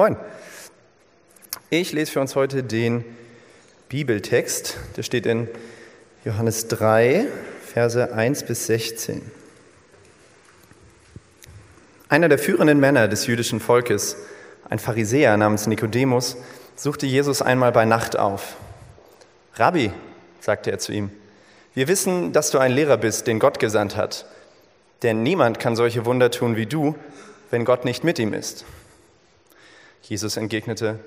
Moin. Ich lese für uns heute den Bibeltext. Der steht in Johannes 3, Verse 1 bis 16. Einer der führenden Männer des jüdischen Volkes, ein Pharisäer namens Nikodemus, suchte Jesus einmal bei Nacht auf. Rabbi, sagte er zu ihm, wir wissen, dass du ein Lehrer bist, den Gott gesandt hat. Denn niemand kann solche Wunder tun wie du, wenn Gott nicht mit ihm ist. Jesus entgegnete,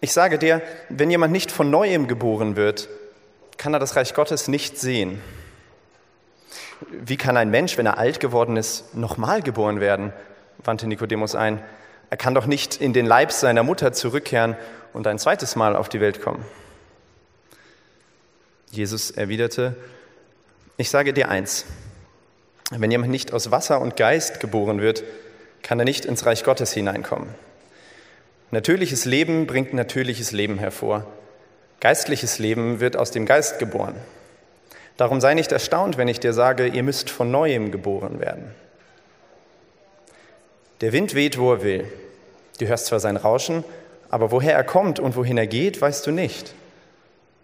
ich sage dir, wenn jemand nicht von neuem geboren wird, kann er das Reich Gottes nicht sehen. Wie kann ein Mensch, wenn er alt geworden ist, nochmal geboren werden? wandte Nikodemus ein. Er kann doch nicht in den Leib seiner Mutter zurückkehren und ein zweites Mal auf die Welt kommen. Jesus erwiderte, ich sage dir eins, wenn jemand nicht aus Wasser und Geist geboren wird, kann er nicht ins Reich Gottes hineinkommen. Natürliches Leben bringt natürliches Leben hervor. Geistliches Leben wird aus dem Geist geboren. Darum sei nicht erstaunt, wenn ich dir sage, ihr müsst von neuem geboren werden. Der Wind weht, wo er will. Du hörst zwar sein Rauschen, aber woher er kommt und wohin er geht, weißt du nicht.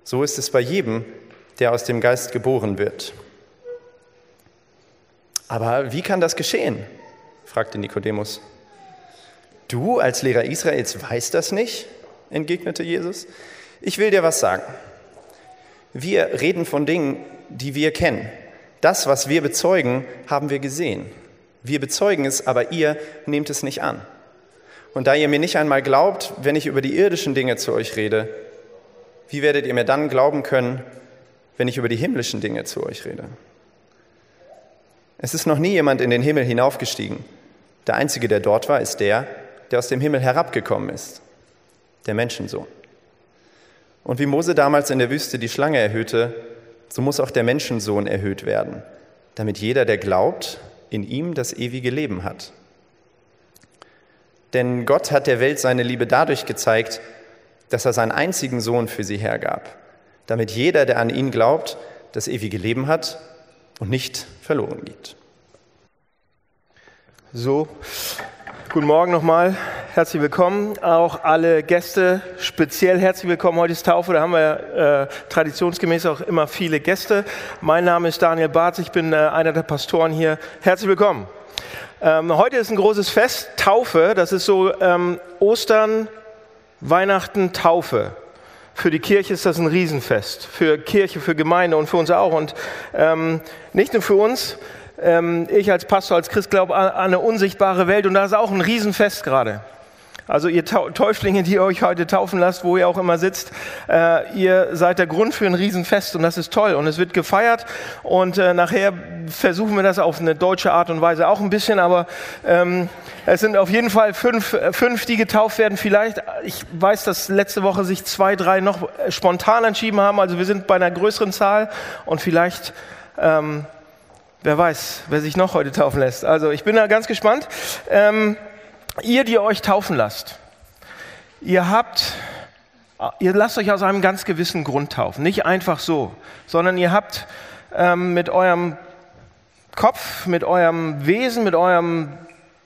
So ist es bei jedem, der aus dem Geist geboren wird. Aber wie kann das geschehen? fragte Nikodemus. Du als Lehrer Israels weißt das nicht? entgegnete Jesus. Ich will dir was sagen. Wir reden von Dingen, die wir kennen. Das, was wir bezeugen, haben wir gesehen. Wir bezeugen es, aber ihr nehmt es nicht an. Und da ihr mir nicht einmal glaubt, wenn ich über die irdischen Dinge zu euch rede, wie werdet ihr mir dann glauben können, wenn ich über die himmlischen Dinge zu euch rede? Es ist noch nie jemand in den Himmel hinaufgestiegen. Der Einzige, der dort war, ist der, der aus dem Himmel herabgekommen ist, der Menschensohn. Und wie Mose damals in der Wüste die Schlange erhöhte, so muss auch der Menschensohn erhöht werden, damit jeder, der glaubt, in ihm das ewige Leben hat. Denn Gott hat der Welt seine Liebe dadurch gezeigt, dass er seinen einzigen Sohn für sie hergab, damit jeder, der an ihn glaubt, das ewige Leben hat und nicht verloren geht. So, guten Morgen nochmal, herzlich willkommen. Auch alle Gäste speziell herzlich willkommen. Heute ist Taufe, da haben wir äh, traditionsgemäß auch immer viele Gäste. Mein Name ist Daniel Barth, ich bin äh, einer der Pastoren hier. Herzlich willkommen. Ähm, heute ist ein großes Fest, Taufe, das ist so ähm, Ostern, Weihnachten, Taufe. Für die Kirche ist das ein Riesenfest. Für Kirche, für Gemeinde und für uns auch. Und ähm, nicht nur für uns. Ähm, ich als Pastor, als Christ glaube an eine unsichtbare Welt. Und da ist auch ein Riesenfest gerade. Also ihr Täuflinge, die ihr euch heute taufen lasst, wo ihr auch immer sitzt, äh, ihr seid der Grund für ein Riesenfest und das ist toll und es wird gefeiert und äh, nachher versuchen wir das auf eine deutsche Art und Weise auch ein bisschen, aber ähm, es sind auf jeden Fall fünf, fünf, die getauft werden. Vielleicht, ich weiß, dass letzte Woche sich zwei, drei noch spontan entschieden haben, also wir sind bei einer größeren Zahl und vielleicht... Ähm, Wer weiß, wer sich noch heute taufen lässt. Also ich bin da ganz gespannt. Ähm, Ihr, die euch taufen lasst, ihr habt, ihr lasst euch aus einem ganz gewissen Grund taufen. Nicht einfach so, sondern ihr habt ähm, mit eurem Kopf, mit eurem Wesen, mit eurem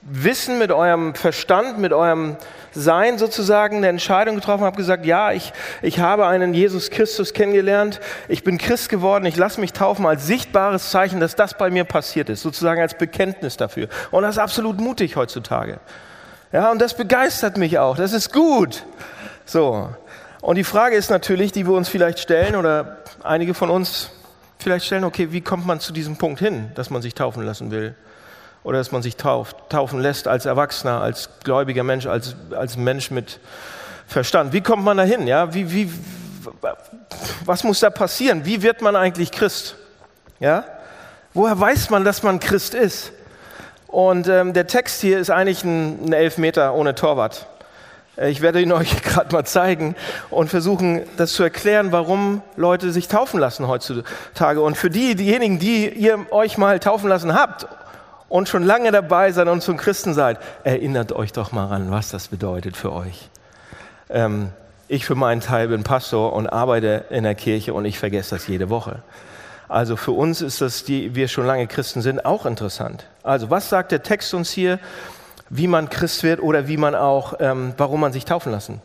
Wissen, mit eurem Verstand, mit eurem Sein sozusagen eine Entscheidung getroffen, habt gesagt, ja, ich, ich habe einen Jesus Christus kennengelernt, ich bin Christ geworden, ich lasse mich taufen als sichtbares Zeichen, dass das bei mir passiert ist, sozusagen als Bekenntnis dafür. Und das ist absolut mutig heutzutage. Ja, und das begeistert mich auch. Das ist gut. So. Und die Frage ist natürlich, die wir uns vielleicht stellen oder einige von uns vielleicht stellen, okay, wie kommt man zu diesem Punkt hin, dass man sich taufen lassen will? Oder dass man sich tauft, taufen lässt als Erwachsener, als gläubiger Mensch, als, als Mensch mit Verstand. Wie kommt man da hin? Ja? Wie, wie, was muss da passieren? Wie wird man eigentlich Christ? Ja? Woher weiß man, dass man Christ ist? Und ähm, der Text hier ist eigentlich ein, ein Elfmeter ohne Torwart. Äh, ich werde ihn euch gerade mal zeigen und versuchen, das zu erklären, warum Leute sich taufen lassen heutzutage. Und für die, diejenigen, die ihr euch mal taufen lassen habt und schon lange dabei seid und zum Christen seid, erinnert euch doch mal ran, was das bedeutet für euch. Ähm, ich für meinen Teil bin Pastor und arbeite in der Kirche und ich vergesse das jede Woche. Also für uns ist das, die wir schon lange Christen sind, auch interessant. Also was sagt der Text uns hier? wie man Christ wird oder wie man auch, ähm, warum man sich taufen lassen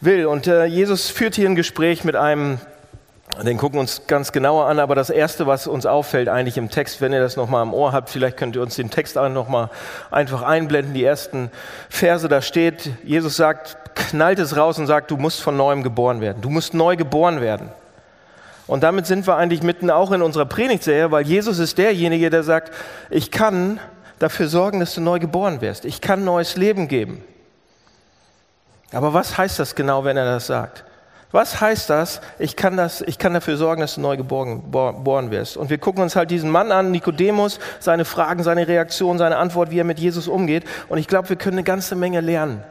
will. Und äh, Jesus führt hier ein Gespräch mit einem den gucken wir uns ganz genauer an, aber das Erste, was uns auffällt eigentlich im Text, wenn ihr das nochmal im Ohr habt, vielleicht könnt ihr uns den Text auch nochmal einfach einblenden, die ersten Verse, da steht, Jesus sagt, knallt es raus und sagt, du musst von neuem geboren werden, du musst neu geboren werden. Und damit sind wir eigentlich mitten auch in unserer Predigtserie, weil Jesus ist derjenige, der sagt, ich kann dafür sorgen, dass du neu geboren wirst, ich kann neues Leben geben. Aber was heißt das genau, wenn er das sagt? Was heißt das? Ich kann, das, ich kann dafür sorgen, dass du neu geboren, geboren wirst. Und wir gucken uns halt diesen Mann an, Nikodemus, seine Fragen, seine Reaktion, seine Antwort, wie er mit Jesus umgeht. Und ich glaube, wir können eine ganze Menge lernen.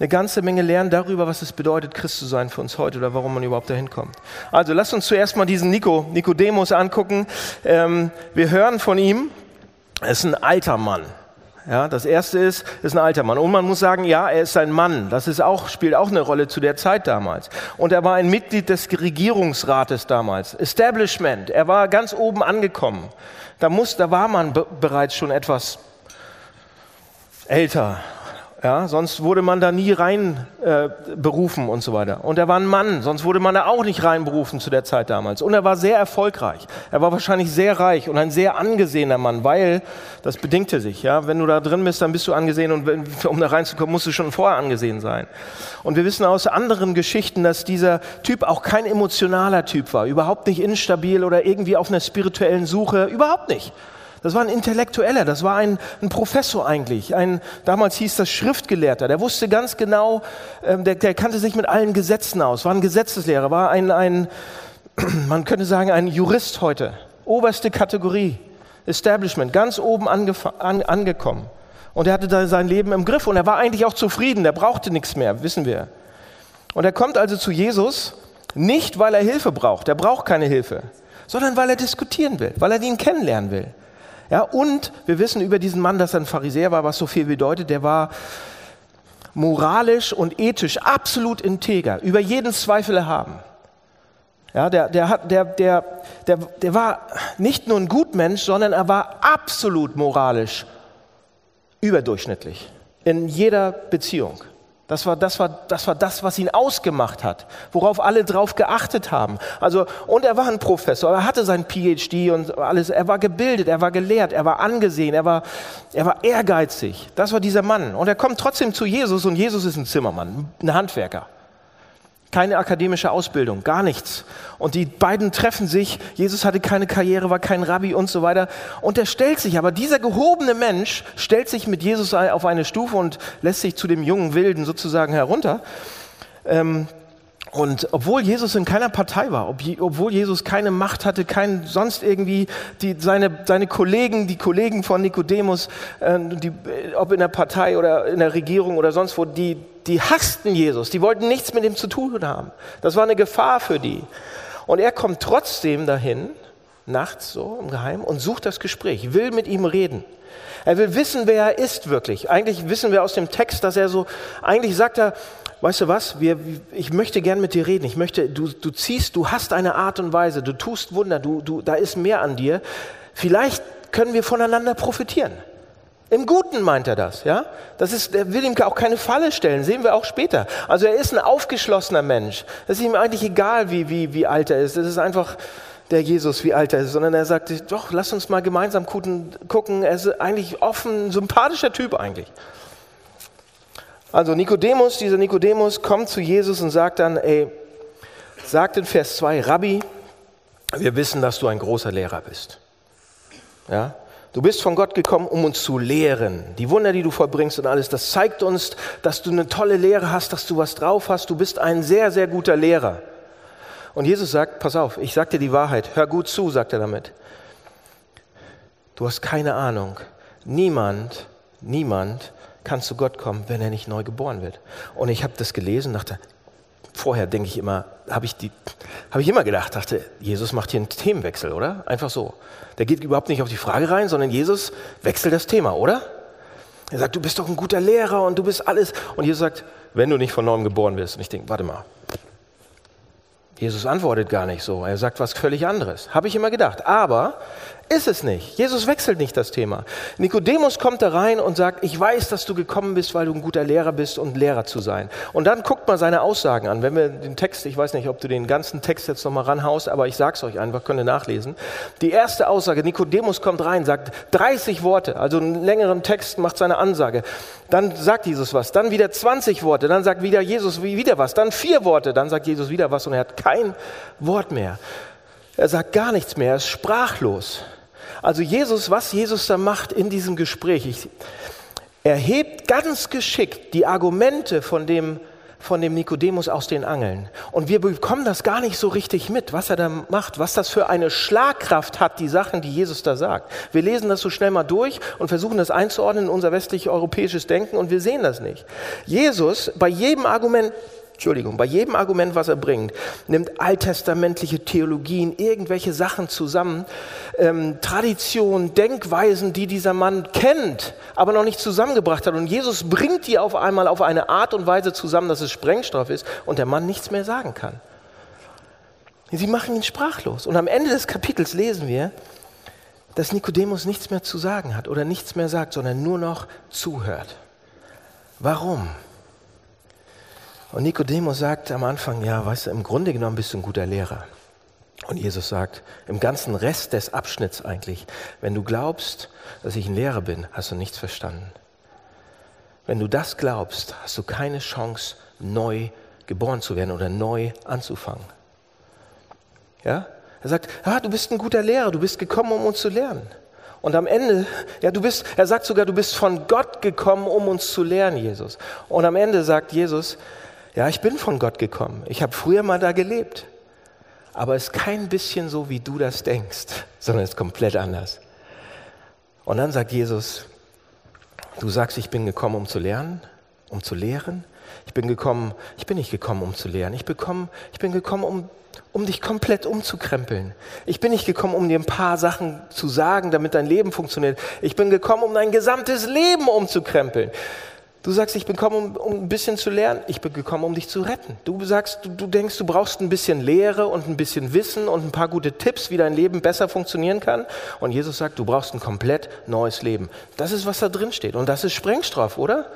Eine ganze Menge lernen darüber, was es bedeutet, Christ zu sein für uns heute oder warum man überhaupt dahin kommt. Also lasst uns zuerst mal diesen Nico, Nikodemus angucken. Ähm, wir hören von ihm, er ist ein alter Mann. Ja, das erste ist, ist ein alter Mann. Und man muss sagen, ja, er ist ein Mann. Das ist auch, spielt auch eine Rolle zu der Zeit damals. Und er war ein Mitglied des Regierungsrates damals. Establishment. Er war ganz oben angekommen. Da, muss, da war man bereits schon etwas älter ja, sonst wurde man da nie rein äh, berufen und so weiter. Und er war ein Mann, sonst wurde man da auch nicht reinberufen zu der Zeit damals. Und er war sehr erfolgreich. Er war wahrscheinlich sehr reich und ein sehr angesehener Mann, weil das bedingte sich. Ja, wenn du da drin bist, dann bist du angesehen und wenn, um da reinzukommen, musst du schon vorher angesehen sein. Und wir wissen aus anderen Geschichten, dass dieser Typ auch kein emotionaler Typ war, überhaupt nicht instabil oder irgendwie auf einer spirituellen Suche, überhaupt nicht. Das war ein Intellektueller, das war ein, ein Professor eigentlich. Ein, damals hieß das Schriftgelehrter. Der wusste ganz genau, ähm, der, der kannte sich mit allen Gesetzen aus, war ein Gesetzeslehrer, war ein, ein, man könnte sagen, ein Jurist heute. Oberste Kategorie, Establishment, ganz oben an, angekommen. Und er hatte da sein Leben im Griff und er war eigentlich auch zufrieden, der brauchte nichts mehr, wissen wir. Und er kommt also zu Jesus, nicht weil er Hilfe braucht, er braucht keine Hilfe, sondern weil er diskutieren will, weil er ihn kennenlernen will. Ja, und wir wissen über diesen Mann, dass er ein Pharisäer war, was so viel bedeutet. Der war moralisch und ethisch absolut integer, über jeden Zweifel erhaben. Ja, der, der, hat, der, der, der, der war nicht nur ein Gutmensch, sondern er war absolut moralisch überdurchschnittlich in jeder Beziehung. Das war, das, war, das war das, was ihn ausgemacht hat, worauf alle drauf geachtet haben. Also, und er war ein Professor, er hatte sein PhD und alles, er war gebildet, er war gelehrt, er war angesehen, er war, er war ehrgeizig. Das war dieser Mann. Und er kommt trotzdem zu Jesus und Jesus ist ein Zimmermann, ein Handwerker keine akademische Ausbildung, gar nichts. Und die beiden treffen sich. Jesus hatte keine Karriere, war kein Rabbi und so weiter. Und er stellt sich, aber dieser gehobene Mensch stellt sich mit Jesus auf eine Stufe und lässt sich zu dem jungen Wilden sozusagen herunter. Ähm, und obwohl Jesus in keiner Partei war, ob, obwohl Jesus keine Macht hatte, kein sonst irgendwie die, seine, seine Kollegen, die Kollegen von Nikodemus, äh, die, ob in der Partei oder in der Regierung oder sonst wo, die, die hassten Jesus, die wollten nichts mit ihm zu tun haben. Das war eine Gefahr für die. Und er kommt trotzdem dahin, nachts so im Geheimen, und sucht das Gespräch, will mit ihm reden. Er will wissen, wer er ist wirklich. Eigentlich wissen wir aus dem Text, dass er so, eigentlich sagt er, weißt du was, wir, ich möchte gern mit dir reden. Ich möchte, du, du ziehst, du hast eine Art und Weise, du tust Wunder, du, du, da ist mehr an dir. Vielleicht können wir voneinander profitieren. Im Guten meint er das, ja? Das ist, er will ihm auch keine Falle stellen, sehen wir auch später. Also er ist ein aufgeschlossener Mensch. Es ist ihm eigentlich egal, wie, wie, wie alt er ist. Es ist einfach der Jesus, wie alt er ist, sondern er sagt, doch, lass uns mal gemeinsam gucken. Er ist eigentlich offen, sympathischer Typ eigentlich. Also Nikodemus, dieser Nikodemus kommt zu Jesus und sagt dann, ey, sagt in Vers 2, Rabbi, wir wissen, dass du ein großer Lehrer bist. Ja? Du bist von Gott gekommen, um uns zu lehren. Die Wunder, die du vollbringst und alles, das zeigt uns, dass du eine tolle Lehre hast, dass du was drauf hast. Du bist ein sehr, sehr guter Lehrer. Und Jesus sagt, pass auf, ich sag dir die Wahrheit. Hör gut zu, sagt er damit. Du hast keine Ahnung. Niemand, niemand kann zu Gott kommen, wenn er nicht neu geboren wird. Und ich habe das gelesen, dachte, vorher denke ich immer, habe ich, hab ich immer gedacht, dachte, Jesus macht hier einen Themenwechsel, oder? Einfach so. Der geht überhaupt nicht auf die Frage rein, sondern Jesus wechselt das Thema, oder? Er sagt, du bist doch ein guter Lehrer und du bist alles. Und Jesus sagt, wenn du nicht von neuem geboren wirst. Und ich denke, warte mal. Jesus antwortet gar nicht so. Er sagt was völlig anderes. Habe ich immer gedacht. Aber ist es nicht. Jesus wechselt nicht das Thema. Nikodemus kommt da rein und sagt, ich weiß, dass du gekommen bist, weil du ein guter Lehrer bist und Lehrer zu sein. Und dann guckt mal seine Aussagen an. Wenn wir den Text, ich weiß nicht, ob du den ganzen Text jetzt nochmal ranhaust, aber ich sag's euch einfach, könnt ihr nachlesen. Die erste Aussage, Nikodemus kommt rein, sagt 30 Worte, also einen längeren Text macht seine Ansage. Dann sagt Jesus was, dann wieder 20 Worte, dann sagt wieder Jesus wieder was, dann vier Worte, dann sagt Jesus wieder was und er hat kein Wort mehr. Er sagt gar nichts mehr, er ist sprachlos. Also Jesus, was Jesus da macht in diesem Gespräch, ich, er hebt ganz geschickt die Argumente von dem, von dem Nikodemus aus den Angeln. Und wir bekommen das gar nicht so richtig mit, was er da macht, was das für eine Schlagkraft hat, die Sachen, die Jesus da sagt. Wir lesen das so schnell mal durch und versuchen das einzuordnen in unser westlich-europäisches Denken und wir sehen das nicht. Jesus, bei jedem Argument, Entschuldigung, bei jedem Argument, was er bringt, nimmt alttestamentliche Theologien, irgendwelche Sachen zusammen, ähm, Traditionen, Denkweisen, die dieser Mann kennt, aber noch nicht zusammengebracht hat. Und Jesus bringt die auf einmal auf eine Art und Weise zusammen, dass es Sprengstoff ist und der Mann nichts mehr sagen kann. Sie machen ihn sprachlos. Und am Ende des Kapitels lesen wir, dass Nikodemus nichts mehr zu sagen hat oder nichts mehr sagt, sondern nur noch zuhört. Warum? Und Nikodemus sagt am Anfang, ja, weißt du, im Grunde genommen bist du ein guter Lehrer. Und Jesus sagt, im ganzen Rest des Abschnitts eigentlich, wenn du glaubst, dass ich ein Lehrer bin, hast du nichts verstanden. Wenn du das glaubst, hast du keine Chance, neu geboren zu werden oder neu anzufangen. Ja? Er sagt, ah, du bist ein guter Lehrer, du bist gekommen, um uns zu lernen. Und am Ende, ja, du bist, er sagt sogar, du bist von Gott gekommen, um uns zu lernen, Jesus. Und am Ende sagt Jesus, ja, ich bin von Gott gekommen. Ich habe früher mal da gelebt. Aber es ist kein bisschen so, wie du das denkst, sondern es ist komplett anders. Und dann sagt Jesus, du sagst, ich bin gekommen, um zu lernen, um zu lehren. Ich bin gekommen, ich bin nicht gekommen, um zu lehren. Ich, bekomme, ich bin gekommen, um, um dich komplett umzukrempeln. Ich bin nicht gekommen, um dir ein paar Sachen zu sagen, damit dein Leben funktioniert. Ich bin gekommen, um dein gesamtes Leben umzukrempeln. Du sagst, ich bin gekommen, um, um, ein bisschen zu lernen. Ich bin gekommen, um dich zu retten. Du sagst, du, du, denkst, du brauchst ein bisschen Lehre und ein bisschen Wissen und ein paar gute Tipps, wie dein Leben besser funktionieren kann. Und Jesus sagt, du brauchst ein komplett neues Leben. Das ist, was da drin steht. Und das ist Sprengstoff, oder?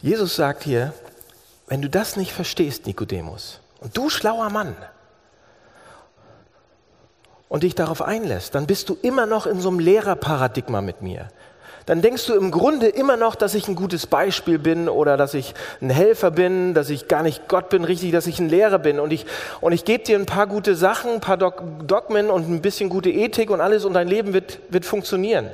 Jesus sagt hier, wenn du das nicht verstehst, Nikodemus, und du schlauer Mann, und dich darauf einlässt, dann bist du immer noch in so einem Lehrerparadigma mit mir. Dann denkst du im Grunde immer noch, dass ich ein gutes Beispiel bin oder dass ich ein Helfer bin, dass ich gar nicht Gott bin, richtig, dass ich ein Lehrer bin. Und ich, und ich gebe dir ein paar gute Sachen, ein paar Dogmen und ein bisschen gute Ethik und alles und dein Leben wird, wird funktionieren.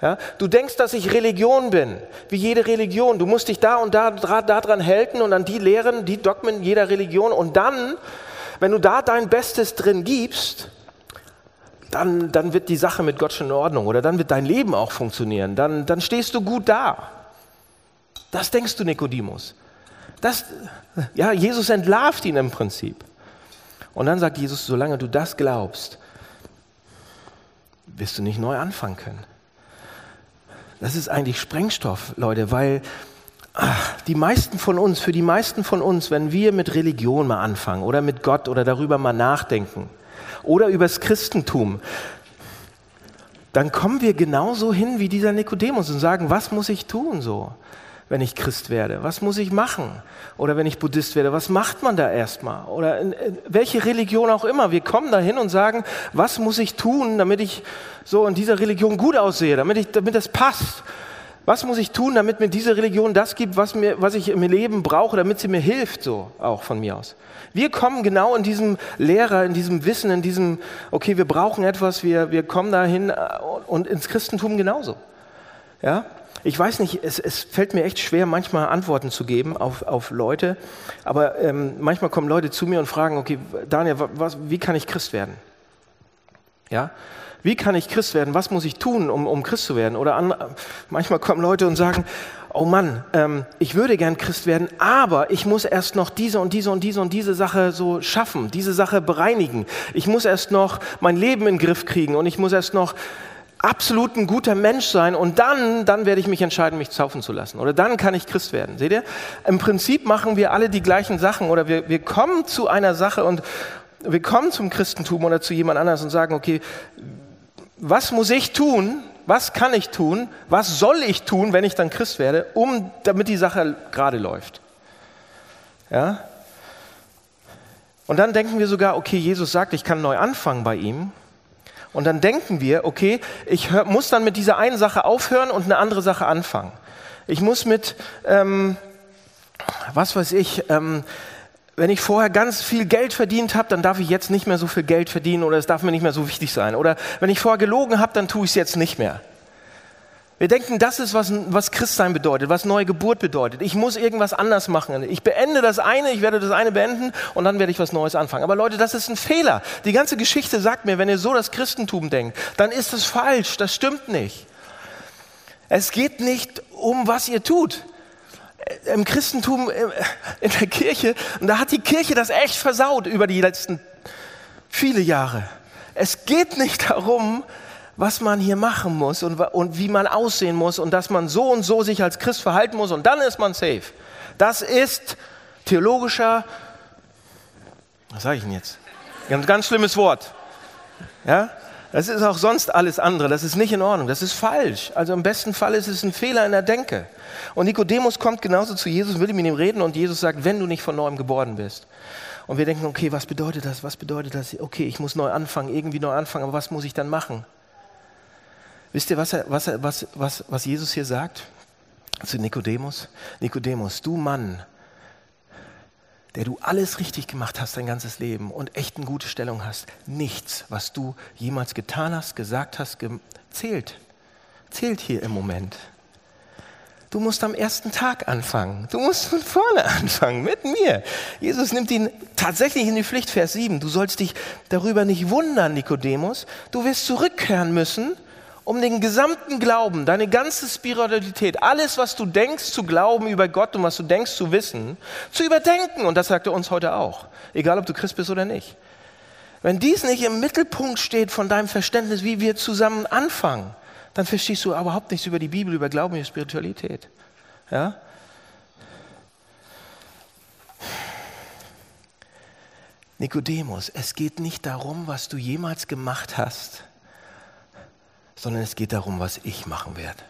Ja? Du denkst, dass ich Religion bin, wie jede Religion. Du musst dich da und da, da, da dran halten und an die Lehren, die Dogmen jeder Religion. Und dann, wenn du da dein Bestes drin gibst, dann, dann wird die Sache mit Gott schon in Ordnung oder dann wird dein Leben auch funktionieren. Dann, dann stehst du gut da. Das denkst du, Nikodemus. Das, ja, Jesus entlarvt ihn im Prinzip. Und dann sagt Jesus, solange du das glaubst, wirst du nicht neu anfangen können. Das ist eigentlich Sprengstoff, Leute, weil ach, die meisten von uns, für die meisten von uns, wenn wir mit Religion mal anfangen oder mit Gott oder darüber mal nachdenken, oder übers Christentum, dann kommen wir genauso hin wie dieser Nikodemus und sagen, was muss ich tun so, wenn ich Christ werde? Was muss ich machen? Oder wenn ich Buddhist werde, was macht man da erstmal? Oder in, in welche Religion auch immer. Wir kommen da hin und sagen, was muss ich tun, damit ich so in dieser Religion gut aussehe, damit, ich, damit das passt. Was muss ich tun, damit mir diese Religion das gibt, was, mir, was ich im Leben brauche, damit sie mir hilft, so auch von mir aus? Wir kommen genau in diesem Lehrer, in diesem Wissen, in diesem, okay, wir brauchen etwas, wir, wir kommen dahin äh, und ins Christentum genauso. Ja? Ich weiß nicht, es, es fällt mir echt schwer, manchmal Antworten zu geben auf, auf Leute, aber ähm, manchmal kommen Leute zu mir und fragen, okay, Daniel, was, wie kann ich Christ werden? Ja? Wie kann ich Christ werden? Was muss ich tun, um, um Christ zu werden? Oder an, manchmal kommen Leute und sagen, oh Mann, ähm, ich würde gern Christ werden, aber ich muss erst noch diese und diese und diese und diese Sache so schaffen, diese Sache bereinigen. Ich muss erst noch mein Leben in den Griff kriegen und ich muss erst noch absolut ein guter Mensch sein und dann, dann werde ich mich entscheiden, mich zaufen zu lassen. Oder dann kann ich Christ werden. Seht ihr? Im Prinzip machen wir alle die gleichen Sachen oder wir, wir kommen zu einer Sache und, wir kommen zum Christentum oder zu jemand anders und sagen, okay, was muss ich tun, was kann ich tun, was soll ich tun, wenn ich dann Christ werde, um, damit die Sache gerade läuft. Ja? Und dann denken wir sogar, okay, Jesus sagt, ich kann neu anfangen bei ihm. Und dann denken wir, okay, ich hör, muss dann mit dieser einen Sache aufhören und eine andere Sache anfangen. Ich muss mit, ähm, was weiß ich, ähm, wenn ich vorher ganz viel Geld verdient habe, dann darf ich jetzt nicht mehr so viel Geld verdienen oder es darf mir nicht mehr so wichtig sein. Oder wenn ich vorher gelogen habe, dann tue ich es jetzt nicht mehr. Wir denken, das ist, was, was Christsein bedeutet, was neue Geburt bedeutet. Ich muss irgendwas anders machen. Ich beende das eine, ich werde das eine beenden und dann werde ich was Neues anfangen. Aber Leute, das ist ein Fehler. Die ganze Geschichte sagt mir, wenn ihr so das Christentum denkt, dann ist es falsch. Das stimmt nicht. Es geht nicht um, was ihr tut im Christentum, in der Kirche, und da hat die Kirche das echt versaut über die letzten viele Jahre. Es geht nicht darum, was man hier machen muss und, und wie man aussehen muss und dass man so und so sich als Christ verhalten muss und dann ist man safe. Das ist theologischer, was sage ich denn jetzt? Ein ganz schlimmes Wort. Ja? Das ist auch sonst alles andere. Das ist nicht in Ordnung. Das ist falsch. Also im besten Fall ist es ein Fehler in der Denke. Und Nikodemus kommt genauso zu Jesus, will mit ihm reden und Jesus sagt, wenn du nicht von neuem geboren bist. Und wir denken, okay, was bedeutet das? Was bedeutet das? Okay, ich muss neu anfangen, irgendwie neu anfangen, aber was muss ich dann machen? Wisst ihr, was, er, was, er, was, was, was Jesus hier sagt zu Nikodemus? Nikodemus, du Mann, der du alles richtig gemacht hast dein ganzes Leben und echt eine gute Stellung hast, nichts, was du jemals getan hast, gesagt hast, zählt. Zählt hier im Moment. Du musst am ersten Tag anfangen. Du musst von vorne anfangen, mit mir. Jesus nimmt ihn tatsächlich in die Pflicht, Vers 7. Du sollst dich darüber nicht wundern, Nikodemus. Du wirst zurückkehren müssen um den gesamten Glauben, deine ganze Spiritualität, alles, was du denkst zu glauben über Gott und was du denkst zu wissen, zu überdenken. Und das sagt er uns heute auch, egal ob du Christ bist oder nicht. Wenn dies nicht im Mittelpunkt steht von deinem Verständnis, wie wir zusammen anfangen, dann verstehst du überhaupt nichts über die Bibel, über Glauben, über Spiritualität. Ja? Nikodemus, es geht nicht darum, was du jemals gemacht hast sondern es geht darum, was ich machen werde.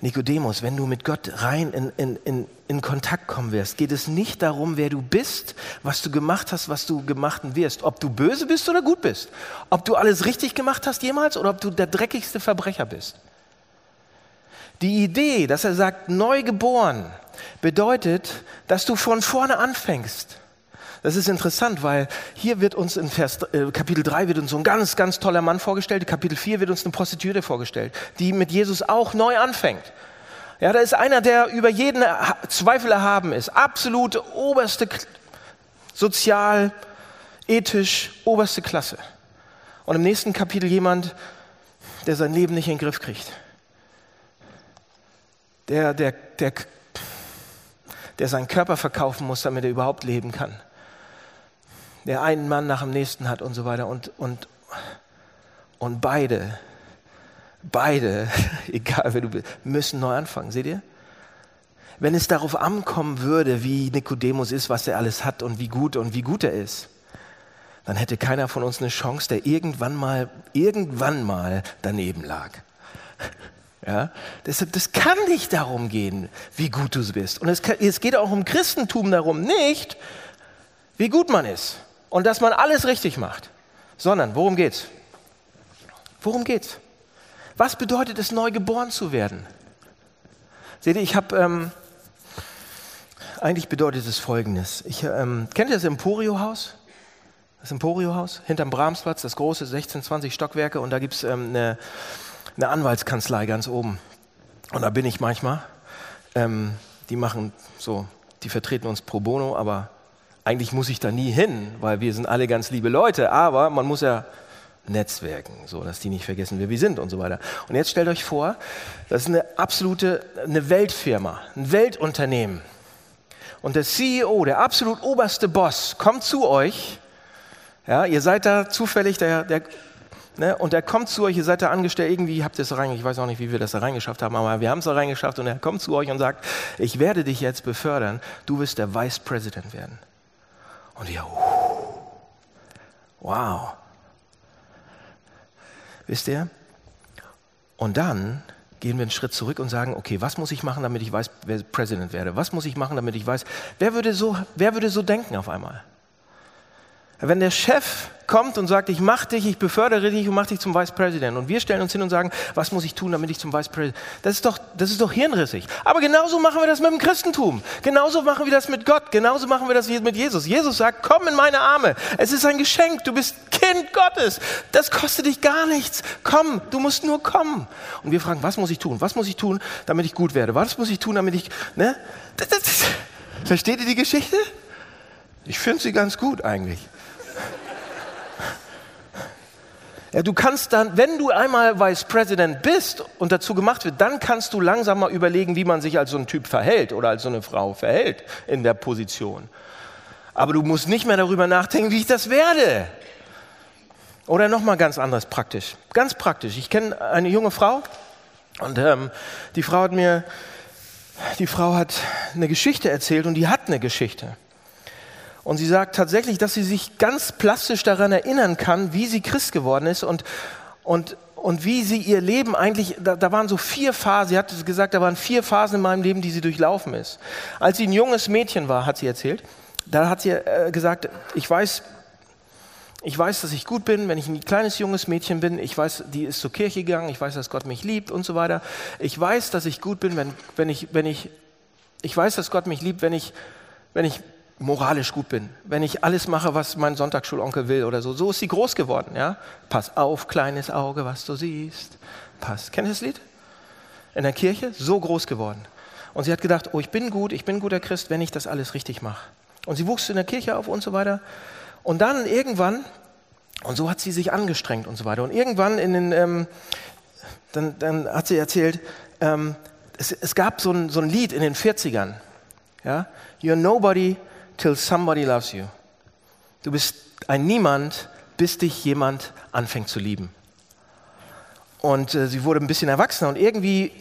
Nikodemus, wenn du mit Gott rein in, in, in, in Kontakt kommen wirst, geht es nicht darum, wer du bist, was du gemacht hast, was du gemacht wirst. Ob du böse bist oder gut bist. Ob du alles richtig gemacht hast jemals oder ob du der dreckigste Verbrecher bist. Die Idee, dass er sagt, neu geboren, bedeutet, dass du von vorne anfängst. Das ist interessant, weil hier wird uns in Vers, äh, Kapitel 3 wird uns so ein ganz, ganz toller Mann vorgestellt. Kapitel 4 wird uns eine Prostituierte vorgestellt, die mit Jesus auch neu anfängt. Ja, da ist einer, der über jeden Zweifel erhaben ist. Absolut oberste, sozial, ethisch, oberste Klasse. Und im nächsten Kapitel jemand, der sein Leben nicht in den Griff kriegt. Der, der, der, der seinen Körper verkaufen muss, damit er überhaupt leben kann der einen Mann nach dem nächsten hat und so weiter. Und, und, und beide, beide, egal wer du bist, müssen neu anfangen. Seht ihr? Wenn es darauf ankommen würde, wie Nikodemus ist, was er alles hat und wie gut und wie gut er ist, dann hätte keiner von uns eine Chance, der irgendwann mal, irgendwann mal daneben lag. Ja? Deshalb, das kann nicht darum gehen, wie gut du bist. Und es, kann, es geht auch im Christentum darum nicht, wie gut man ist und dass man alles richtig macht, sondern worum geht's? Worum geht's? Was bedeutet es, neu geboren zu werden? Seht ihr, ich habe, ähm, eigentlich bedeutet es Folgendes. Ich, ähm, kennt ihr das Emporio-Haus? Das Emporio-Haus hinterm Bramsplatz, das große 16, 20 Stockwerke und da gibt es ähm, eine, eine Anwaltskanzlei ganz oben. Und da bin ich manchmal. Ähm, die machen so, die vertreten uns pro bono, aber eigentlich muss ich da nie hin, weil wir sind alle ganz liebe Leute, aber man muss ja netzwerken, so dass die nicht vergessen, wer wir sind und so weiter. Und jetzt stellt euch vor, das ist eine absolute eine Weltfirma, ein Weltunternehmen. Und der CEO, der absolut oberste Boss, kommt zu euch. Ja, ihr seid da zufällig der, der Ne? Und er kommt zu euch, ihr seid da angestellt, irgendwie habt ihr es rein, ich weiß auch nicht, wie wir das da reingeschafft haben, aber wir haben es da reingeschafft und er kommt zu euch und sagt, ich werde dich jetzt befördern, du wirst der Vice President werden. Und ihr, uh, Wow. Wisst ihr? Und dann gehen wir einen Schritt zurück und sagen, okay, was muss ich machen, damit ich weiß, wer Präsident werde? Was muss ich machen, damit ich weiß, wer würde so, wer würde so denken auf einmal? Wenn der Chef kommt und sagt, ich mache dich, ich befördere dich und mache dich zum Vice President und wir stellen uns hin und sagen, was muss ich tun, damit ich zum Vice President? Das ist doch, das ist doch hirnrissig. Aber genauso machen wir das mit dem Christentum. Genauso machen wir das mit Gott. Genauso machen wir das mit Jesus. Jesus sagt, komm in meine Arme. Es ist ein Geschenk. Du bist Kind Gottes. Das kostet dich gar nichts. Komm, du musst nur kommen. Und wir fragen, was muss ich tun? Was muss ich tun, damit ich gut werde? Was muss ich tun, damit ich, ne? Versteht ihr die Geschichte? Ich finde sie ganz gut eigentlich. Ja, du kannst dann, wenn du einmal Vice President bist und dazu gemacht wird, dann kannst du langsam mal überlegen, wie man sich als so ein Typ verhält oder als so eine Frau verhält in der Position. Aber du musst nicht mehr darüber nachdenken, wie ich das werde. Oder nochmal ganz anderes praktisch. Ganz praktisch. Ich kenne eine junge Frau und ähm, die Frau hat mir, die Frau hat eine Geschichte erzählt und die hat eine Geschichte. Und sie sagt tatsächlich, dass sie sich ganz plastisch daran erinnern kann, wie sie Christ geworden ist und, und, und wie sie ihr Leben eigentlich, da, da waren so vier Phasen, sie hat gesagt, da waren vier Phasen in meinem Leben, die sie durchlaufen ist. Als sie ein junges Mädchen war, hat sie erzählt, da hat sie äh, gesagt, ich weiß, ich weiß, dass ich gut bin, wenn ich ein kleines junges Mädchen bin. Ich weiß, die ist zur Kirche gegangen. Ich weiß, dass Gott mich liebt und so weiter. Ich weiß, dass ich gut bin, wenn, wenn ich, wenn ich, ich weiß, dass Gott mich liebt, wenn ich, wenn ich moralisch gut bin, wenn ich alles mache, was mein Sonntagsschulonkel will oder so. So ist sie groß geworden. Ja? Pass auf, kleines Auge, was du siehst. Pass. Kennt ihr das Lied? In der Kirche? So groß geworden. Und sie hat gedacht, oh, ich bin gut, ich bin guter Christ, wenn ich das alles richtig mache. Und sie wuchs in der Kirche auf und so weiter. Und dann irgendwann, und so hat sie sich angestrengt und so weiter. Und irgendwann in den, ähm, dann, dann hat sie erzählt, ähm, es, es, gab so ein, so ein Lied in den 40ern. Ja? You're nobody till somebody loves you. Du bist ein Niemand, bis dich jemand anfängt zu lieben. Und äh, sie wurde ein bisschen erwachsener und irgendwie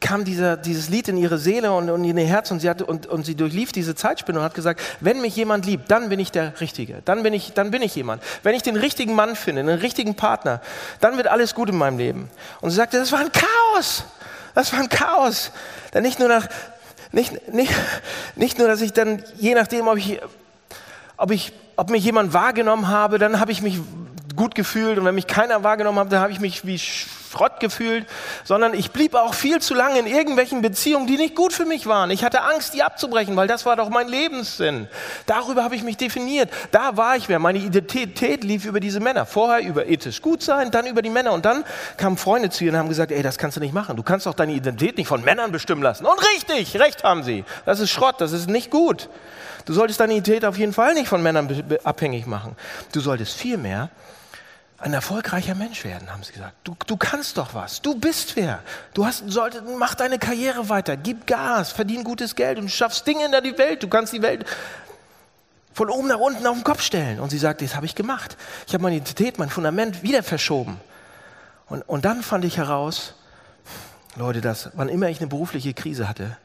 kam dieser, dieses Lied in ihre Seele und, und in ihr Herz und sie, hatte, und, und sie durchlief diese Zeitspinne und hat gesagt, wenn mich jemand liebt, dann bin ich der Richtige, dann bin ich, dann bin ich jemand. Wenn ich den richtigen Mann finde, den richtigen Partner, dann wird alles gut in meinem Leben. Und sie sagte, das war ein Chaos, das war ein Chaos. Denn nicht nur nach nicht, nicht, nicht nur, dass ich dann, je nachdem, ob, ich, ob, ich, ob mich jemand wahrgenommen habe, dann habe ich mich gut gefühlt. Und wenn mich keiner wahrgenommen hat, dann habe ich mich wie Schrott gefühlt, sondern ich blieb auch viel zu lange in irgendwelchen Beziehungen, die nicht gut für mich waren. Ich hatte Angst, die abzubrechen, weil das war doch mein Lebenssinn. Darüber habe ich mich definiert. Da war ich wer. Meine Identität lief über diese Männer. Vorher über ethisch gut sein, dann über die Männer. Und dann kamen Freunde zu ihr und haben gesagt, ey, das kannst du nicht machen. Du kannst doch deine Identität nicht von Männern bestimmen lassen. Und richtig, recht haben sie. Das ist Schrott, das ist nicht gut. Du solltest deine Identität auf jeden Fall nicht von Männern abhängig machen. Du solltest vielmehr ein erfolgreicher Mensch werden, haben sie gesagt. Du, du kannst doch was. Du bist wer. Du hast, solltest, mach deine Karriere weiter. Gib Gas, verdien gutes Geld und schaffst Dinge in der Welt. Du kannst die Welt von oben nach unten auf den Kopf stellen. Und sie sagt, das habe ich gemacht. Ich habe meine Identität, mein Fundament wieder verschoben. Und, und dann fand ich heraus, Leute, dass wann immer ich eine berufliche Krise hatte,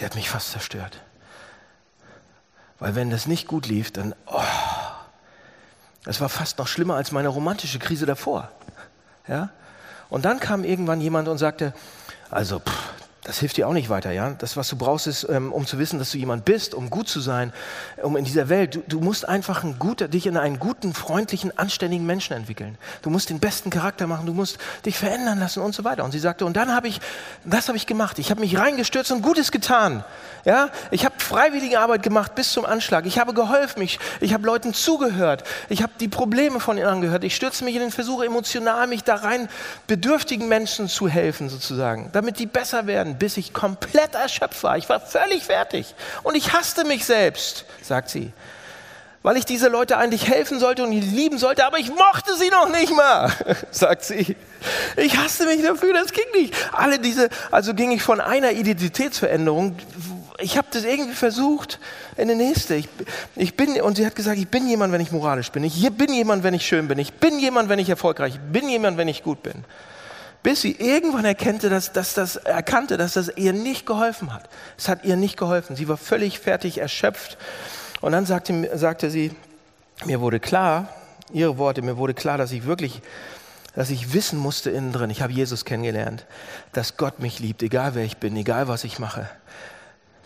der hat mich fast zerstört. Weil wenn das nicht gut lief, dann, oh, es war fast noch schlimmer als meine romantische Krise davor. Ja? Und dann kam irgendwann jemand und sagte, also pff, das hilft dir auch nicht weiter, ja. Das, was du brauchst, ist, ähm, um zu wissen, dass du jemand bist, um gut zu sein, um in dieser Welt. Du, du musst einfach ein guter, dich in einen guten, freundlichen, anständigen Menschen entwickeln. Du musst den besten Charakter machen, du musst dich verändern lassen und so weiter. Und sie sagte, und dann habe ich, das habe ich gemacht. Ich habe mich reingestürzt und Gutes getan. Ja, ich habe freiwillige Arbeit gemacht bis zum Anschlag. Ich habe geholfen. Ich, ich habe Leuten zugehört. Ich habe die Probleme von ihnen angehört. Ich stürze mich in den Versuch, emotional mich da rein bedürftigen Menschen zu helfen, sozusagen, damit die besser werden bis ich komplett erschöpft war. Ich war völlig fertig. Und ich hasste mich selbst, sagt sie. Weil ich diese Leute eigentlich helfen sollte und lieben sollte, aber ich mochte sie noch nicht mal, sagt sie. Ich hasste mich dafür, das ging nicht. Alle diese, also ging ich von einer Identitätsveränderung, ich habe das irgendwie versucht, in die nächste. Ich, ich, bin, und sie hat gesagt, ich bin jemand, wenn ich moralisch bin. Ich bin jemand, wenn ich schön bin. Ich bin jemand, wenn ich erfolgreich bin. Ich bin jemand, wenn ich gut bin bis sie irgendwann erkannte, dass, dass das, erkannte, dass das ihr nicht geholfen hat. Es hat ihr nicht geholfen. Sie war völlig fertig, erschöpft. Und dann sagte, sagte sie, mir wurde klar, ihre Worte, mir wurde klar, dass ich wirklich, dass ich wissen musste innen drin, ich habe Jesus kennengelernt, dass Gott mich liebt, egal wer ich bin, egal was ich mache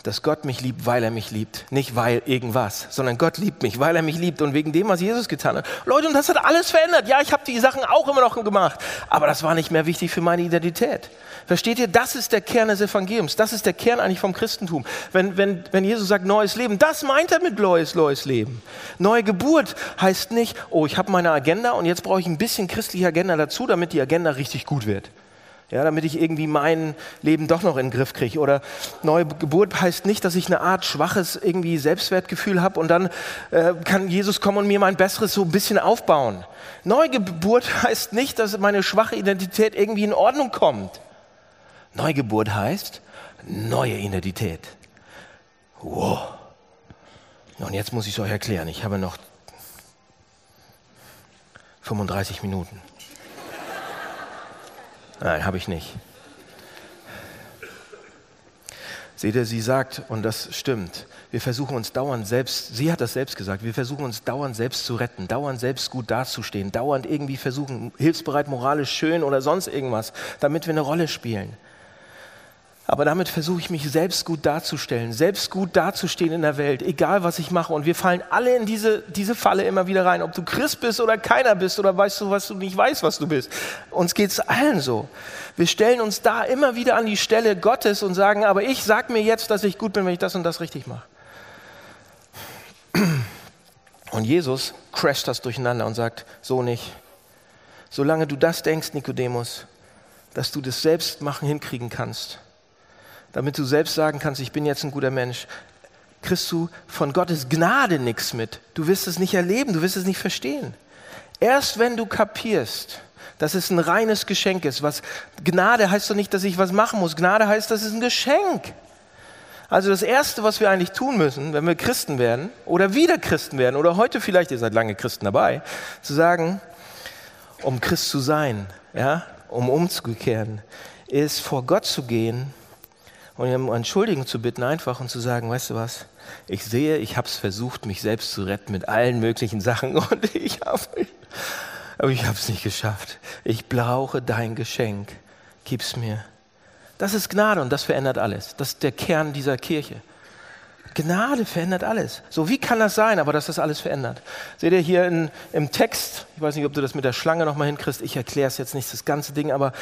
dass Gott mich liebt, weil er mich liebt. Nicht weil irgendwas, sondern Gott liebt mich, weil er mich liebt und wegen dem, was Jesus getan hat. Leute, und das hat alles verändert. Ja, ich habe die Sachen auch immer noch gemacht, aber das war nicht mehr wichtig für meine Identität. Versteht ihr? Das ist der Kern des Evangeliums. Das ist der Kern eigentlich vom Christentum. Wenn, wenn, wenn Jesus sagt neues Leben, das meint er mit neues, neues Leben. Neue Geburt heißt nicht, oh, ich habe meine Agenda und jetzt brauche ich ein bisschen christliche Agenda dazu, damit die Agenda richtig gut wird ja, damit ich irgendwie mein Leben doch noch in den Griff kriege. Oder neue Geburt heißt nicht, dass ich eine Art schwaches irgendwie Selbstwertgefühl habe und dann äh, kann Jesus kommen und mir mein Besseres so ein bisschen aufbauen. Neugeburt heißt nicht, dass meine schwache Identität irgendwie in Ordnung kommt. Neugeburt heißt neue Identität. Wow. Und jetzt muss ich es euch erklären. Ich habe noch 35 Minuten. Nein, habe ich nicht. Seht ihr, sie sagt, und das stimmt, wir versuchen uns dauernd selbst, sie hat das selbst gesagt, wir versuchen uns dauernd selbst zu retten, dauernd selbst gut dazustehen, dauernd irgendwie versuchen, hilfsbereit, moralisch schön oder sonst irgendwas, damit wir eine Rolle spielen. Aber damit versuche ich mich selbst gut darzustellen, selbst gut dazustehen in der Welt, egal was ich mache. Und wir fallen alle in diese, diese Falle immer wieder rein, ob du Christ bist oder keiner bist oder weißt du, was du nicht weißt, was du bist. Uns geht es allen so. Wir stellen uns da immer wieder an die Stelle Gottes und sagen, aber ich sag mir jetzt, dass ich gut bin, wenn ich das und das richtig mache. Und Jesus crasht das durcheinander und sagt, so nicht. Solange du das denkst, Nikodemus, dass du das Selbstmachen hinkriegen kannst, damit du selbst sagen kannst, ich bin jetzt ein guter Mensch, kriegst du von Gottes Gnade nichts mit. Du wirst es nicht erleben, du wirst es nicht verstehen. Erst wenn du kapierst, dass es ein reines Geschenk ist, was Gnade heißt doch nicht, dass ich was machen muss. Gnade heißt, das ist ein Geschenk. Also das Erste, was wir eigentlich tun müssen, wenn wir Christen werden oder wieder Christen werden oder heute vielleicht, ihr seid lange Christen dabei, zu sagen, um Christ zu sein, ja, um umzukehren, ist vor Gott zu gehen und um Entschuldigung zu bitten, einfach und zu sagen, weißt du was, ich sehe, ich habe es versucht, mich selbst zu retten mit allen möglichen Sachen und ich habe aber ich habe es nicht geschafft. Ich brauche dein Geschenk. Gib's mir. Das ist Gnade und das verändert alles. Das ist der Kern dieser Kirche. Gnade verändert alles. So, wie kann das sein, aber dass das alles verändert? Seht ihr hier in, im Text, ich weiß nicht, ob du das mit der Schlange nochmal hinkriegst, ich erkläre es jetzt nicht, das ganze Ding, aber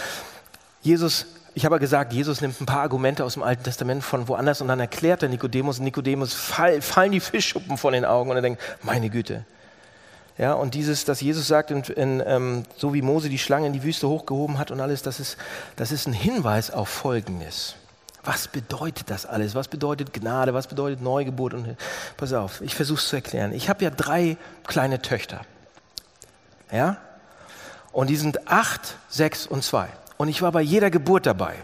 Jesus ich habe gesagt, Jesus nimmt ein paar Argumente aus dem Alten Testament von woanders und dann erklärt er Nikodemus Nikodemus fall, fallen die Fischschuppen von den Augen und er denkt, meine Güte. Ja, und dieses, dass Jesus sagt, in, in, ähm, so wie Mose die Schlange in die Wüste hochgehoben hat und alles, das ist, das ist ein Hinweis auf Folgendes. Was bedeutet das alles? Was bedeutet Gnade? Was bedeutet Neugeburt? Und pass auf, ich versuche es zu erklären. Ich habe ja drei kleine Töchter. Ja? Und die sind acht, sechs und zwei. Und ich war bei jeder Geburt dabei.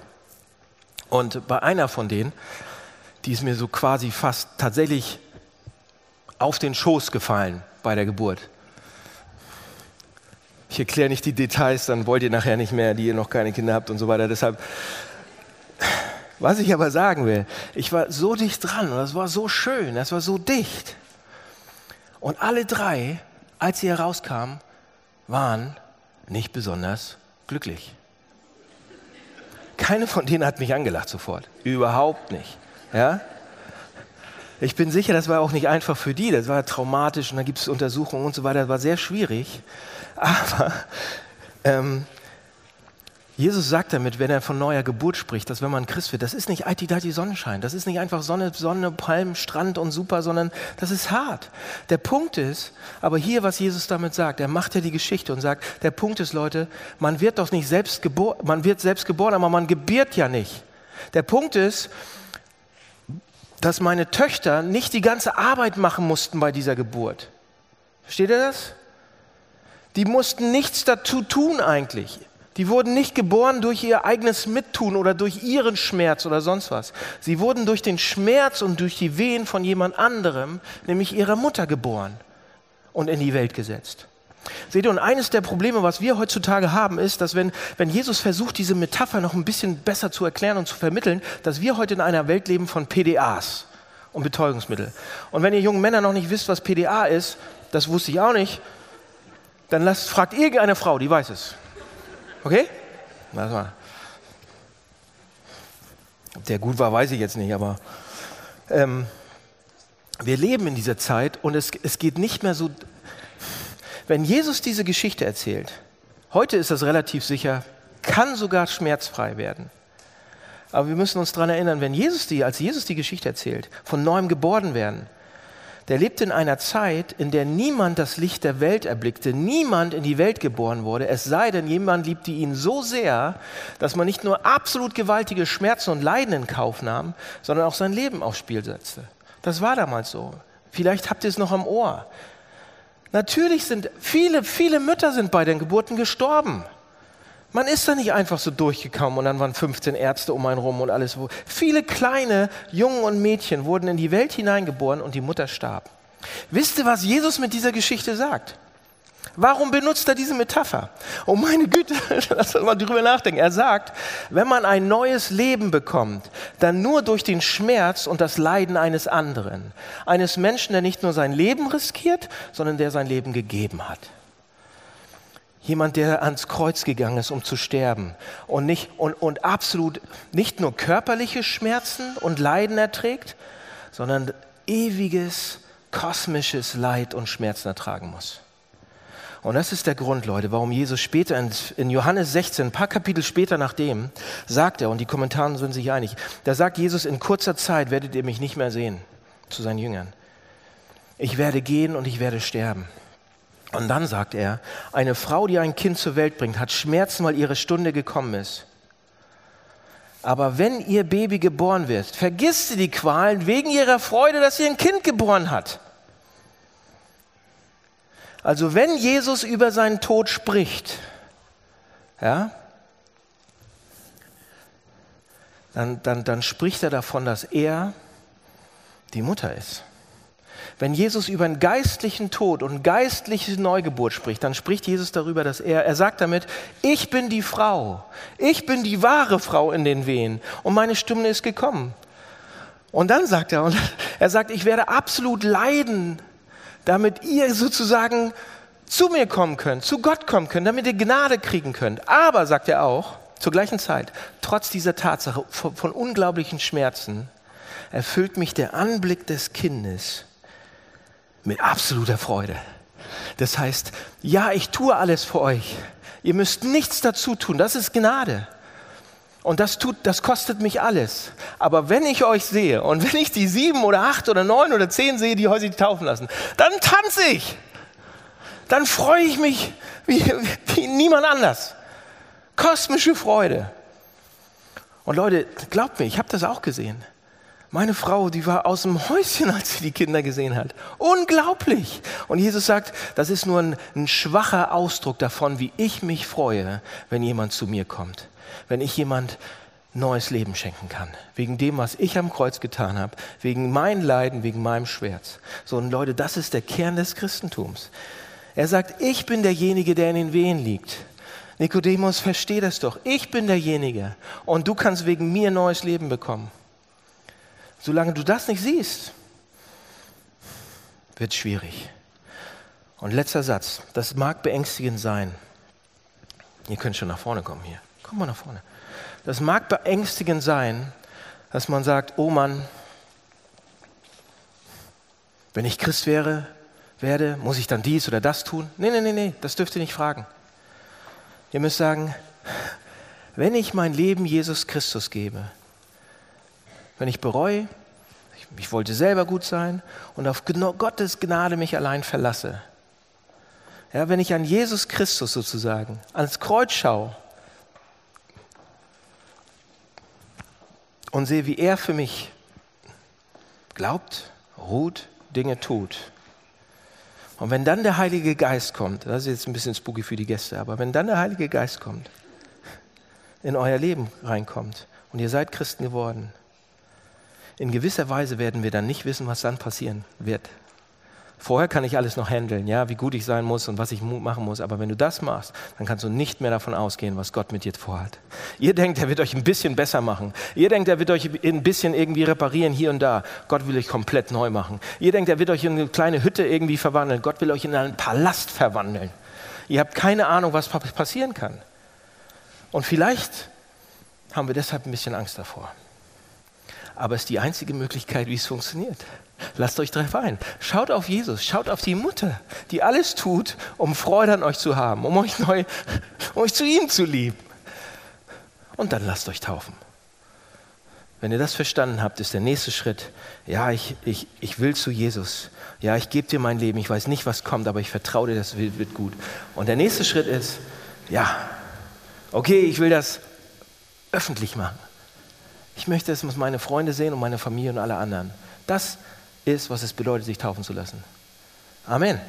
Und bei einer von denen, die ist mir so quasi fast tatsächlich auf den Schoß gefallen bei der Geburt. Ich erkläre nicht die Details, dann wollt ihr nachher nicht mehr, die ihr noch keine Kinder habt und so weiter. Deshalb, was ich aber sagen will, ich war so dicht dran und das war so schön, das war so dicht. Und alle drei, als sie herauskamen, waren nicht besonders glücklich. Keine von denen hat mich angelacht sofort. Überhaupt nicht. Ja? Ich bin sicher, das war auch nicht einfach für die. Das war traumatisch und da gibt es Untersuchungen und so weiter. Das war sehr schwierig. Aber ähm, Jesus sagt damit, wenn er von neuer Geburt spricht, dass wenn man Christ wird, das ist nicht IT-Dati Sonnenschein, das ist nicht einfach Sonne, Sonne, Palm, Strand und super, sondern das ist hart. Der Punkt ist, aber hier, was Jesus damit sagt, er macht ja die Geschichte und sagt, der Punkt ist, Leute, man wird doch nicht selbst geboren, man wird selbst geboren, aber man gebiert ja nicht. Der Punkt ist, dass meine Töchter nicht die ganze Arbeit machen mussten bei dieser Geburt. Versteht ihr das? Die mussten nichts dazu tun eigentlich. Die wurden nicht geboren durch ihr eigenes Mittun oder durch ihren Schmerz oder sonst was. Sie wurden durch den Schmerz und durch die Wehen von jemand anderem, nämlich ihrer Mutter, geboren und in die Welt gesetzt. Seht ihr, und eines der Probleme, was wir heutzutage haben, ist, dass wenn, wenn Jesus versucht, diese Metapher noch ein bisschen besser zu erklären und zu vermitteln, dass wir heute in einer Welt leben von PDAs und Betäubungsmittel. Und wenn ihr jungen Männer noch nicht wisst, was PDA ist, das wusste ich auch nicht, Dann lasst, fragt irgendeine Frau, die weiß es. Okay? Lass mal. Ob der gut war, weiß ich jetzt nicht, aber ähm, wir leben in dieser Zeit und es, es geht nicht mehr so. Wenn Jesus diese Geschichte erzählt, heute ist das relativ sicher, kann sogar schmerzfrei werden. Aber wir müssen uns daran erinnern, wenn Jesus die, als Jesus die Geschichte erzählt, von neuem geboren werden, der lebte in einer Zeit, in der niemand das Licht der Welt erblickte, niemand in die Welt geboren wurde, es sei denn, jemand liebte ihn so sehr, dass man nicht nur absolut gewaltige Schmerzen und Leiden in Kauf nahm, sondern auch sein Leben aufs Spiel setzte. Das war damals so. Vielleicht habt ihr es noch am Ohr. Natürlich sind viele, viele Mütter sind bei den Geburten gestorben. Man ist da nicht einfach so durchgekommen und dann waren 15 Ärzte um einen rum und alles. Viele kleine Jungen und Mädchen wurden in die Welt hineingeboren und die Mutter starb. Wisst ihr, was Jesus mit dieser Geschichte sagt? Warum benutzt er diese Metapher? Oh meine Güte, lass uns mal drüber nachdenken. Er sagt, wenn man ein neues Leben bekommt, dann nur durch den Schmerz und das Leiden eines anderen. Eines Menschen, der nicht nur sein Leben riskiert, sondern der sein Leben gegeben hat. Jemand, der ans Kreuz gegangen ist, um zu sterben und, nicht, und, und absolut nicht nur körperliche Schmerzen und Leiden erträgt, sondern ewiges kosmisches Leid und Schmerzen ertragen muss. Und das ist der Grund, Leute, warum Jesus später in, Johannes 16, ein paar Kapitel später nachdem, sagt er, und die Kommentare sind sich einig, da sagt Jesus, in kurzer Zeit werdet ihr mich nicht mehr sehen, zu seinen Jüngern. Ich werde gehen und ich werde sterben. Und dann sagt er, eine Frau, die ein Kind zur Welt bringt, hat Schmerzen, weil ihre Stunde gekommen ist. Aber wenn ihr Baby geboren wird, vergisst sie die Qualen wegen ihrer Freude, dass sie ein Kind geboren hat. Also wenn Jesus über seinen Tod spricht, ja, dann, dann, dann spricht er davon, dass er die Mutter ist. Wenn Jesus über einen geistlichen Tod und geistliche Neugeburt spricht, dann spricht Jesus darüber, dass er, er sagt damit, ich bin die Frau, ich bin die wahre Frau in den Wehen und meine Stunde ist gekommen. Und dann sagt er, und er sagt, ich werde absolut leiden, damit ihr sozusagen zu mir kommen könnt, zu Gott kommen könnt, damit ihr Gnade kriegen könnt. Aber, sagt er auch, zur gleichen Zeit, trotz dieser Tatsache von unglaublichen Schmerzen, erfüllt mich der Anblick des Kindes mit absoluter Freude. Das heißt, ja, ich tue alles für euch. Ihr müsst nichts dazu tun. Das ist Gnade. Und das tut, das kostet mich alles. Aber wenn ich euch sehe und wenn ich die sieben oder acht oder neun oder zehn sehe, die heute sich taufen lassen, dann tanze ich. Dann freue ich mich wie, wie niemand anders. Kosmische Freude. Und Leute, glaubt mir, ich habe das auch gesehen. Meine Frau, die war aus dem Häuschen, als sie die Kinder gesehen hat. Unglaublich. Und Jesus sagt, das ist nur ein, ein, schwacher Ausdruck davon, wie ich mich freue, wenn jemand zu mir kommt. Wenn ich jemand neues Leben schenken kann. Wegen dem, was ich am Kreuz getan habe. Wegen meinem Leiden, wegen meinem Schmerz. So, und Leute, das ist der Kern des Christentums. Er sagt, ich bin derjenige, der in den Wehen liegt. Nikodemus, versteh das doch. Ich bin derjenige. Und du kannst wegen mir neues Leben bekommen. Solange du das nicht siehst, wird es schwierig. Und letzter Satz, das mag beängstigend sein. Ihr könnt schon nach vorne kommen hier. Komm mal nach vorne. Das mag beängstigend sein, dass man sagt, oh Mann, wenn ich Christ wäre, werde, muss ich dann dies oder das tun? Nee, nee, nee, nee, das dürft ihr nicht fragen. Ihr müsst sagen, wenn ich mein Leben Jesus Christus gebe, wenn ich bereue, ich, ich wollte selber gut sein und auf Gottes Gnade mich allein verlasse. Ja, wenn ich an Jesus Christus sozusagen, ans Kreuz schaue und sehe, wie er für mich glaubt, ruht, Dinge tut. Und wenn dann der Heilige Geist kommt, das ist jetzt ein bisschen spooky für die Gäste, aber wenn dann der Heilige Geist kommt, in euer Leben reinkommt und ihr seid Christen geworden, in gewisser Weise werden wir dann nicht wissen, was dann passieren wird. Vorher kann ich alles noch handeln, ja, wie gut ich sein muss und was ich machen muss. Aber wenn du das machst, dann kannst du nicht mehr davon ausgehen, was Gott mit dir vorhat. Ihr denkt, er wird euch ein bisschen besser machen. Ihr denkt, er wird euch ein bisschen irgendwie reparieren hier und da. Gott will euch komplett neu machen. Ihr denkt, er wird euch in eine kleine Hütte irgendwie verwandeln. Gott will euch in einen Palast verwandeln. Ihr habt keine Ahnung, was passieren kann. Und vielleicht haben wir deshalb ein bisschen Angst davor. Aber es ist die einzige Möglichkeit, wie es funktioniert. Lasst euch darauf ein. Schaut auf Jesus, schaut auf die Mutter, die alles tut, um Freude an euch zu haben, um euch, neu, um euch zu ihm zu lieben. Und dann lasst euch taufen. Wenn ihr das verstanden habt, ist der nächste Schritt, ja, ich, ich, ich will zu Jesus. Ja, ich gebe dir mein Leben. Ich weiß nicht, was kommt, aber ich vertraue dir, das wird, wird gut. Und der nächste Schritt ist, ja, okay, ich will das öffentlich machen. Ich möchte, dass meine Freunde sehen und meine Familie und alle anderen. Das ist, was es bedeutet, sich taufen zu lassen. Amen.